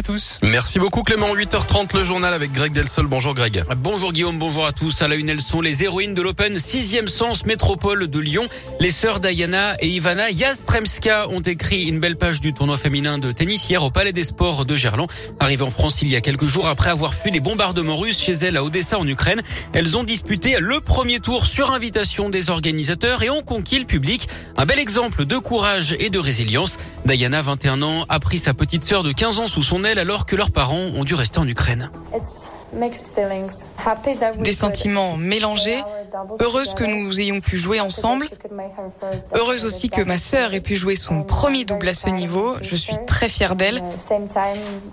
à tous. Merci beaucoup Clément. 8h30 le journal avec Greg Delsol. Bonjour Greg. Bonjour Guillaume, bonjour à tous. À la une, elles sont les héroïnes de l'Open 6e sens métropole de Lyon. Les sœurs Diana et Ivana Jastremska ont écrit une belle page du tournoi féminin de tennis hier au Palais des Sports de Gerland. Arrivées en France il y a quelques jours après avoir fui les bombardements russes chez elles à Odessa en Ukraine, elles ont disputé le premier tour sur invitation des organisateurs et ont conquis le public. Un bel exemple de courage et de résilience. Diana, 21 ans, a pris sa petite sœur de 15 ans sous son aile alors que leurs parents ont dû rester en Ukraine. Des sentiments mélangés. Heureuse que nous ayons pu jouer ensemble. Heureuse aussi que ma sœur ait pu jouer son premier double à ce niveau. Je suis très fière d'elle.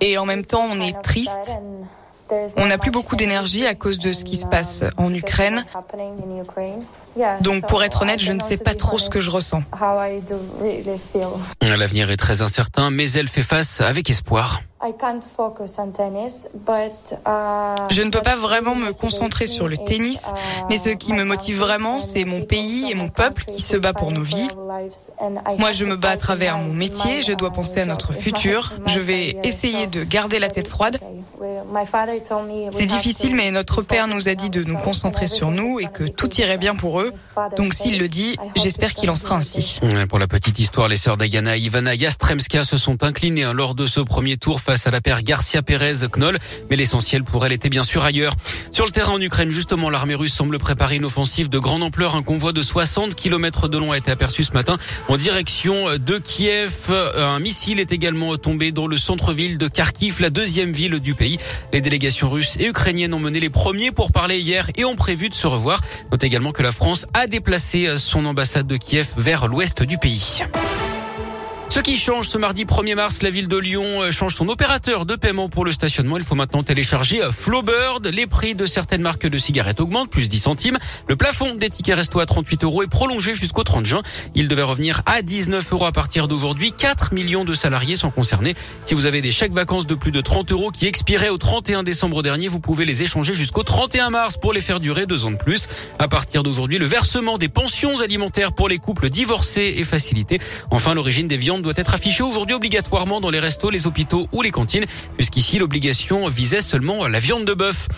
Et en même temps, on est triste. On n'a plus beaucoup d'énergie à cause de ce qui se passe en Ukraine. Donc pour être honnête, je ne sais pas trop ce que je ressens. L'avenir est très incertain, mais elle fait face avec espoir. Uh, Je ne peux pas vraiment me concentrer sur le tennis, mais ce qui me motive vraiment, c'est mon pays et mon peuple qui se bat pour nos vies. Moi, je me bats à travers mon métier, je dois penser à notre futur, je vais essayer de garder la tête froide. C'est difficile, mais notre Père nous a dit de nous concentrer sur nous et que tout irait bien pour eux. Donc s'il le dit, j'espère qu'il en sera ainsi. Pour la petite histoire, les sœurs Diana et Ivana Jastremska se sont inclinées hein, lors de ce premier tour face à la paire Garcia Pérez-Knoll. Mais l'essentiel pour elle était bien sûr ailleurs. Sur le terrain en Ukraine, justement, l'armée russe semble préparer une offensive de grande ampleur. Un convoi de 60 km de long a été aperçu ce matin en direction de Kiev. Un missile est également tombé dans le centre-ville de Kharkiv, la deuxième ville du pays. Les délégations russes et ukrainiennes ont mené les premiers pour parler hier et ont prévu de se revoir. Note également que la France a déplacé son ambassade de Kiev vers l'ouest du pays. Ce qui change ce mardi 1er mars, la ville de Lyon euh, change son opérateur de paiement pour le stationnement. Il faut maintenant télécharger euh, Flowbird. Les prix de certaines marques de cigarettes augmentent, plus 10 centimes. Le plafond des tickets resto à 38 euros est prolongé jusqu'au 30 juin. Il devait revenir à 19 euros à partir d'aujourd'hui. 4 millions de salariés sont concernés. Si vous avez des chèques vacances de plus de 30 euros qui expiraient au 31 décembre dernier, vous pouvez les échanger jusqu'au 31 mars pour les faire durer deux ans de plus. À partir d'aujourd'hui, le versement des pensions alimentaires pour les couples divorcés est facilité. Enfin, l'origine des viandes doit être affiché aujourd'hui obligatoirement dans les restos, les hôpitaux ou les cantines, puisqu'ici l'obligation visait seulement la viande de bœuf.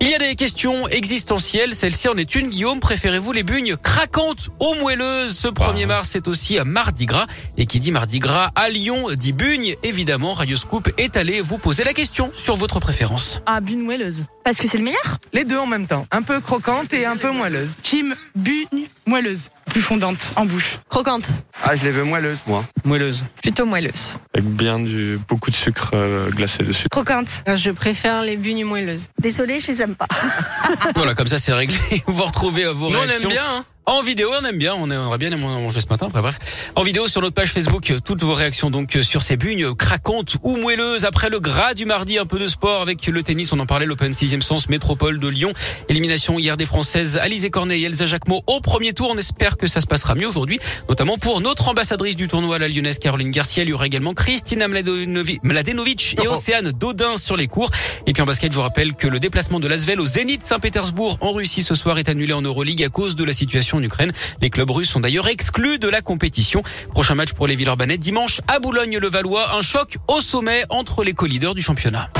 Il y a des questions existentielles. Celle-ci en est une. Guillaume, préférez-vous les bugnes craquantes ou moelleuses? Ce 1er mars, c'est aussi à Mardi Gras. Et qui dit Mardi Gras à Lyon dit bugne. Évidemment, Radio Scoop est allé vous poser la question sur votre préférence. Ah, bugne moelleuse. Parce que c'est le meilleur Les deux en même temps. Un peu croquante et un peu moelleuse. Team bugne moelleuse. Plus fondante en bouche. Croquante. Ah, je les veux moelleuses, moi. Moelleuse. Plutôt moelleuse. Avec bien du, beaucoup de sucre euh, glacé dessus. Croquante. Je préfère les bugnes moelleuses. Désolée, je les aime pas. voilà, comme ça c'est réglé. Vous retrouvez vos Nous, on réactions. aime bien, hein. En vidéo, on aime bien, on aimerait bien les manger ce matin, après bref. En vidéo sur notre page Facebook, toutes vos réactions donc sur ces bugnes craquantes ou moelleuses. Après le gras du mardi, un peu de sport avec le tennis, on en parlait, l'Open 6 sens métropole de Lyon. Élimination hier des Françaises Alizé Cornet et Elsa Jacquemot au premier tour. On espère que ça se passera mieux aujourd'hui, notamment pour notre ambassadrice du tournoi, la lyonnaise Caroline Garcia. Il y aura également Christina Mladenovic Mladenovic et Océane Dodin sur les cours. Et puis en basket, je vous rappelle que le déplacement de l'Asvel au Zénith Saint-Pétersbourg en Russie ce soir est annulé en Euroleague à cause de la situation en Ukraine. Les clubs russes sont d'ailleurs exclus de la compétition. Prochain match pour les Villeurbanais dimanche à Boulogne-le-Valois. Un choc au sommet entre les co-leaders du championnat.